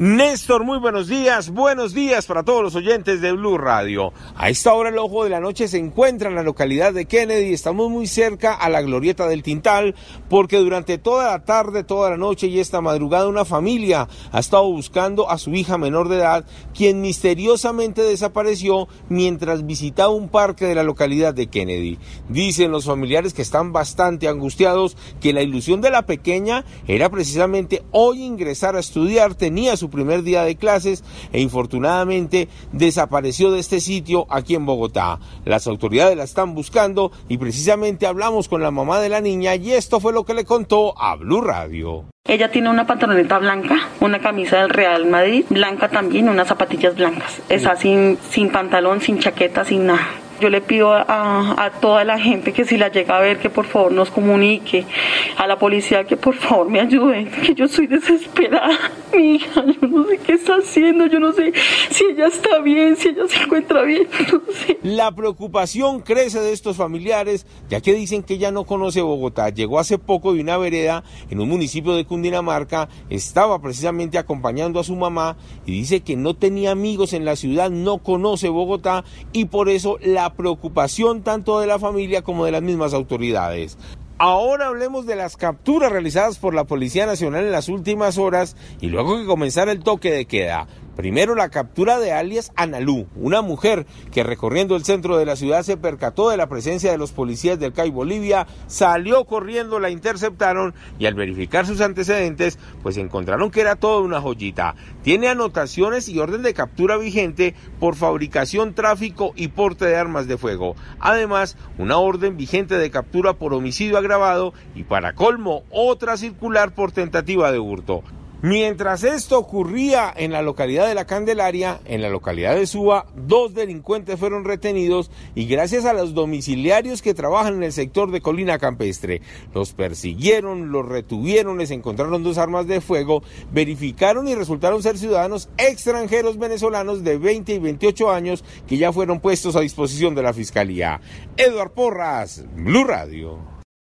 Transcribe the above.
Néstor, muy buenos días, buenos días para todos los oyentes de Blue Radio. A esta hora el ojo de la noche se encuentra en la localidad de Kennedy, estamos muy cerca a la glorieta del Tintal, porque durante toda la tarde, toda la noche y esta madrugada una familia ha estado buscando a su hija menor de edad, quien misteriosamente desapareció mientras visitaba un parque de la localidad de Kennedy. Dicen los familiares que están bastante angustiados que la ilusión de la pequeña era precisamente hoy ingresar a estudiar, tenía su primer día de clases e infortunadamente desapareció de este sitio aquí en Bogotá. Las autoridades la están buscando y precisamente hablamos con la mamá de la niña y esto fue lo que le contó a Blue Radio. Ella tiene una pantaloneta blanca, una camisa del Real Madrid blanca también, unas zapatillas blancas. Está sin, sin pantalón, sin chaqueta, sin nada. Yo le pido a, a, toda la gente que si la llega a ver que por favor nos comunique, a la policía que por favor me ayude, que yo soy desesperada. Mi hija, yo no sé qué está haciendo, yo no sé si ella está bien, si ella se encuentra bien, no sé. La preocupación crece de estos familiares, ya que dicen que ella no conoce Bogotá. Llegó hace poco de una vereda en un municipio de Cundinamarca, estaba precisamente acompañando a su mamá y dice que no tenía amigos en la ciudad, no conoce Bogotá y por eso la preocupación tanto de la familia como de las mismas autoridades. Ahora hablemos de las capturas realizadas por la Policía Nacional en las últimas horas y luego que comenzara el toque de queda. Primero la captura de alias Analú, una mujer que recorriendo el centro de la ciudad se percató de la presencia de los policías del CAI Bolivia, salió corriendo, la interceptaron y al verificar sus antecedentes, pues encontraron que era toda una joyita. Tiene anotaciones y orden de captura vigente por fabricación, tráfico y porte de armas de fuego. Además, una orden vigente de captura por homicidio agravado y para colmo otra circular por tentativa de hurto. Mientras esto ocurría en la localidad de La Candelaria, en la localidad de Suba, dos delincuentes fueron retenidos y gracias a los domiciliarios que trabajan en el sector de Colina Campestre, los persiguieron, los retuvieron, les encontraron dos armas de fuego, verificaron y resultaron ser ciudadanos extranjeros venezolanos de 20 y 28 años que ya fueron puestos a disposición de la Fiscalía. Eduard Porras, Blue Radio.